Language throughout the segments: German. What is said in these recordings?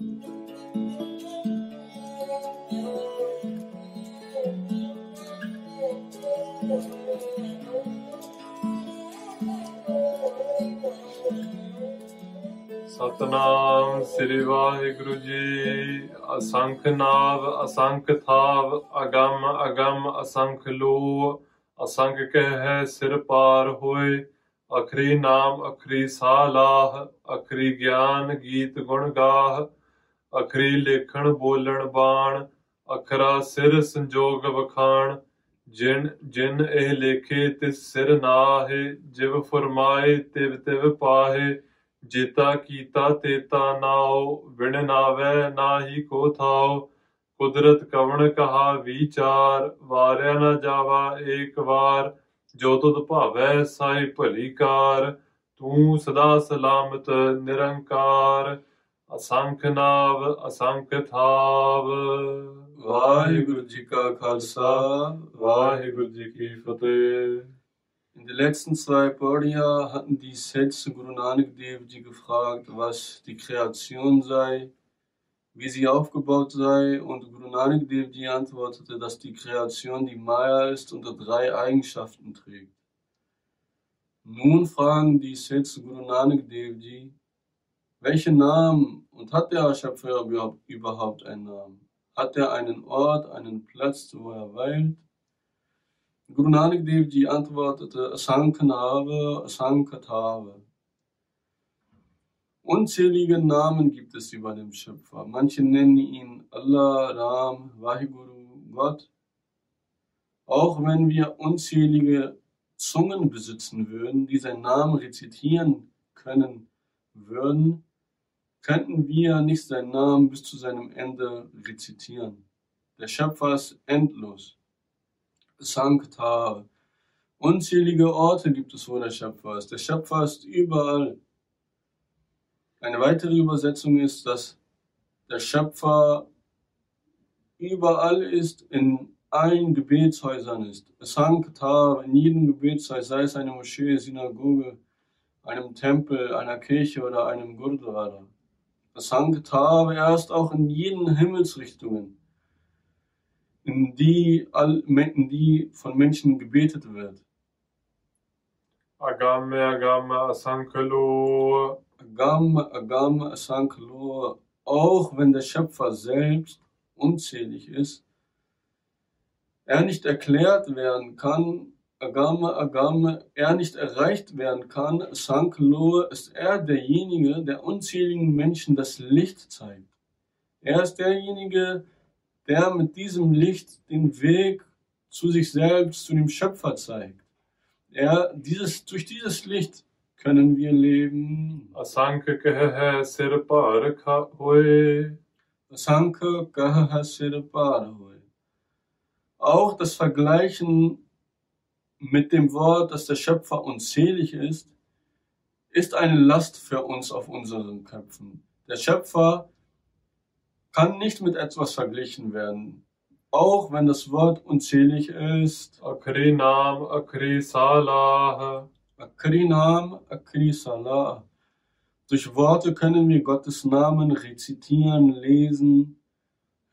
ਸਤਨਾਮ ਸ੍ਰੀ ਵਾਹਿਗੁਰੂ ਜੀ, ਅਸੰਖ ਨਾਵ, ਅਸੰਖ ਥਾਵ, ਅਗੰਮ ਅਗੰਮ, ਅਸੰਖ ਲੋ ਅਸੰਖ ਕਹਿ ਸਿਰ ਪਾਰ ਹੋਏ, ਅਖਰੀ ਨਾਮ, ਅਖਰੀ ਸਾਲਾਹ ਅਖਰੀ ਗਿਆਨ ਗੀਤ ਗੁਣ ਗਾਹ ਅਖਰੀ ਲੇਖਣ ਬੋਲਣ ਬਾਣ, ਅਖਰਾ ਸਿਰ ਸੰਜੋਗ ਵਖਾਣ। ਜਿਨ ਜਿਨ ਇਹ ਲੇਖੇ ਤਿਸ ਸਿਰ ਨਾਹੇ, ਜਿਵ ਫਰਮਾਏ ਤਿਵ ਤਿਵ ਪਾਹੇ। ਜੇਤਾ ਕੀਤਾ ਤੇਤਾ ਨਾਉ, ਵਿਣ ਨਾਵੈ ਨਾਹੀ ਕੋ ਥਾਉ। ਕੁਦਰਤ ਕਵਣ ਕਹਾ ਵਿਚਾਰ, ਵਾਰਿਆ ਨਾ ਜਾਵਾ ਏਕ ਵਾਰ। ਜੋ ਤੁਧ ਭਾਵੈ ਸਾਈ ਭਲੀ ਕਾਰ, ਤੂੰ ਸਦਾ ਸਲਾਮਤ ਨਿਰੰਕਾਰ। ਅਸੰਖ ਨਾਵ ਅਸੰਖ ਥਾਵ ਵਾਹਿਗੁਰੂ ਜੀ ਕਾ ਖਾਲਸਾ ਵਾਹਿਗੁਰੂ ਜੀ ਕੀ ਫਤਿਹ In den letzten zwei Podiya hatten die Sätze Guru Nanak Dev Ji gefragt, was die Kreation sei, wie sie aufgebaut sei, und Guru Nanak Dev Ji antwortete, dass die Kreation die Maya ist und drei Eigenschaften trägt. Nun fragen die Sätze Guru Nanak Dev Ji, welchen Namen und hat der Schöpfer überhaupt einen Namen? Hat er einen Ort, einen Platz, wo er weilt? Guru Nanak Dev Ji antwortete, Asankanave, Asankatave. Unzählige Namen gibt es über den Schöpfer. Manche nennen ihn Allah, Ram, Vaheguru, Gott. Auch wenn wir unzählige Zungen besitzen würden, die seinen Namen rezitieren können würden, könnten wir nicht seinen Namen bis zu seinem Ende rezitieren. Der Schöpfer ist endlos. Sankta. Unzählige Orte gibt es, wo der Schöpfer ist. Der Schöpfer ist überall. Eine weitere Übersetzung ist, dass der Schöpfer überall ist, in allen Gebetshäusern ist. Sankta, in jedem Gebetshaus, sei es eine Moschee, Synagoge, einem Tempel, einer Kirche oder einem Gurdwara. Sankta, er ist auch in jeden Himmelsrichtungen in die, in die von Menschen gebetet wird. Agame, Agame, Asankalo. Agame, Agame, Asankalo. Auch wenn der Schöpfer selbst unzählig ist, er nicht erklärt werden kann, Agame, Agame, er nicht erreicht werden kann, Sankalo, ist er derjenige, der unzähligen Menschen das Licht zeigt. Er ist derjenige, der mit diesem Licht den Weg zu sich selbst, zu dem Schöpfer zeigt. Er, dieses, durch dieses Licht können wir leben. Asanka kaha sir par hoye. Asanka kaha sir par hoye. Auch das Vergleichen mit dem Wort, dass der Schöpfer unzählig ist, ist eine Last für uns auf unseren Köpfen. Der Schöpfer kann nicht mit etwas verglichen werden, auch wenn das Wort unzählig ist. Akrinam, Akrisalah. Akrinam, Akrisalah. Durch Worte können wir Gottes Namen rezitieren, lesen,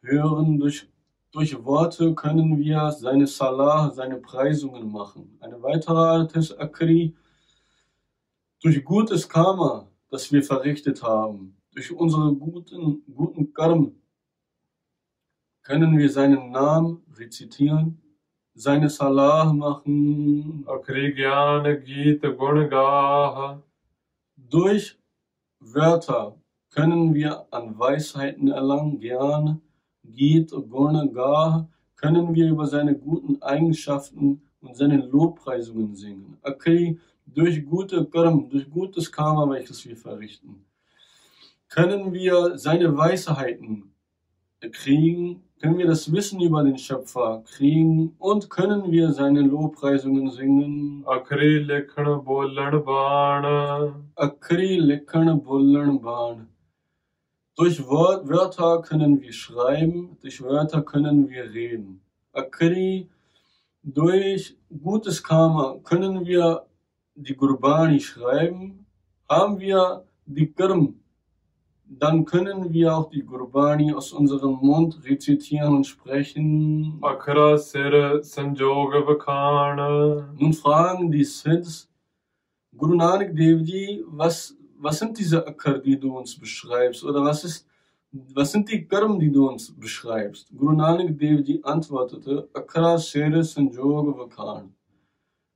hören. Durch, durch Worte können wir seine Salah, seine Preisungen machen. Eine weitere Art ist Akri. Durch gutes Karma, das wir verrichtet haben, durch unsere guten, guten Karm können wir seinen Namen rezitieren, seine Salah machen. Durch Wörter können wir an Weisheiten erlangen, gerne. Git, Gurna, Gah, können wir über seine guten Eigenschaften und seine Lobpreisungen singen. Akri, durch gute Karm, durch gutes Karma, welches wir verrichten können wir seine Weisheiten kriegen, können wir das Wissen über den Schöpfer kriegen und können wir seine Lobpreisungen singen. Akri lekhan bolan baan. Akri lekhan bolan baan. Durch Wörter können wir schreiben, durch Wörter können wir reden. Akri, durch gutes Karma können wir die Gurbani schreiben. Haben wir die Kirm, dann können wir auch die Gurbani aus unserem Mund rezitieren und sprechen. Akra Sira Sanjoga Vakana. Nun fragen die Sids, Guru Nanak Dev was was sind diese Akkar, die du uns beschreibst? Oder was, ist, was sind die Karm, die du uns beschreibst? Guru Nanak Dev Ji antwortete, Akkara Sere Sanjoga Vakan.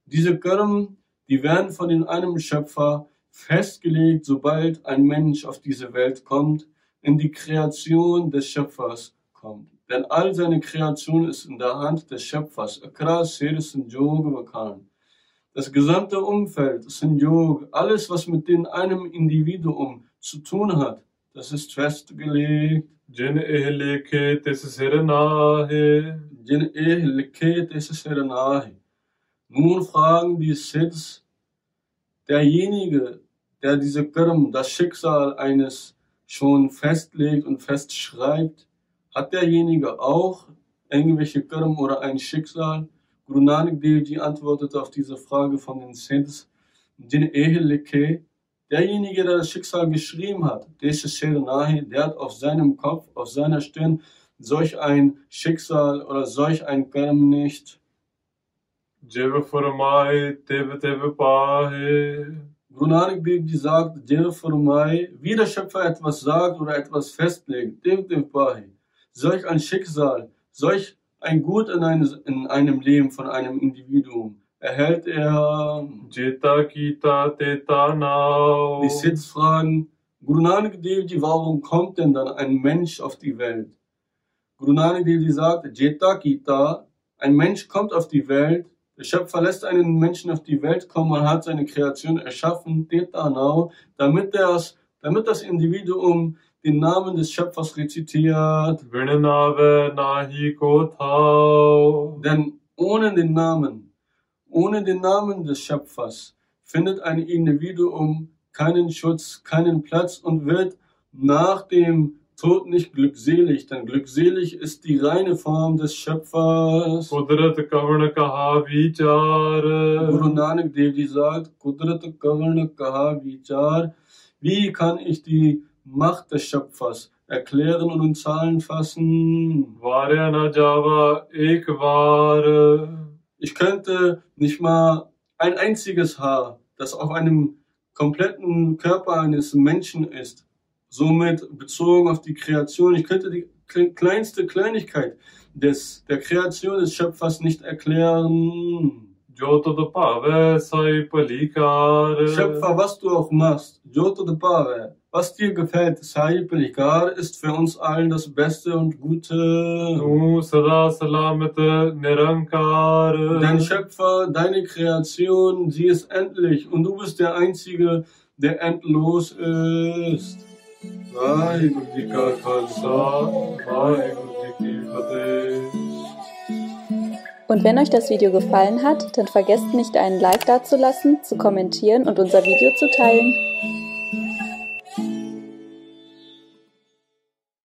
Diese Karm, die werden von den einem Schöpfer festgelegt, sobald ein Mensch auf diese Welt kommt, in die Kreation des Schöpfers kommt. Denn all seine Kreation ist in der Hand des Schöpfers. Akra Sere Sanjoga Vakan. Das gesamte Umfeld, Senjog, alles, was mit den einem Individuum zu tun hat, das ist festgelegt. Jin ehle ke nahe. Jin ehle ke nahe. Nun fragen die Sids, derjenige, der diese Kirm, das Schicksal eines schon festlegt und festschreibt, hat derjenige auch irgendwelche Kirm oder ein Schicksal? Guru Nanak Dev antwortete auf diese Frage von den Saints, den Eheleke, derjenige, der das Schicksal geschrieben hat, der hat auf seinem Kopf, auf seiner Stirn solch ein Schicksal oder solch ein Karm nicht. Jeva Furmai, Guru Nanak Dev sagt, wie der Schöpfer etwas sagt oder etwas festlegt, Dev Dev Pahe, solch ein Schicksal, solch ein Gut in, eine, in einem Leben von einem Individuum erhält er Jeta Kita Tetanau. Die Sitzfragen. Guru Nanak Devi, warum kommt denn dann ein Mensch auf die Welt? Guru Nanak Dev sagt, Jeta Kita, ein Mensch kommt auf die Welt, der Schöpfer lässt einen Menschen auf die Welt kommen und hat seine Kreation erschaffen, Tetanau, damit das, damit das Individuum den Namen des Schöpfers rezitiert. Denn ohne den Namen, ohne den Namen des Schöpfers findet ein Individuum keinen Schutz, keinen Platz und wird nach dem Tod nicht glückselig, denn glückselig ist die reine Form des Schöpfers. Guru Nanak Devi sagt, Kudrat Kavarna Kaha Vichar. Wie kann ich die Macht des Schöpfers erklären und in Zahlen fassen. Ich könnte nicht mal ein einziges Haar, das auf einem kompletten Körper eines Menschen ist, somit bezogen auf die Kreation, ich könnte die kleinste Kleinigkeit des, der Kreation des Schöpfers nicht erklären. Schöpfer, was du auch machst, Joto was dir gefällt, sahib Likar, ist für uns allen das Beste und Gute. Dein Schöpfer, deine Kreation, sie ist endlich und du bist der Einzige, der endlos ist. Und wenn euch das Video gefallen hat, dann vergesst nicht einen Like dazulassen, zu kommentieren und unser Video zu teilen.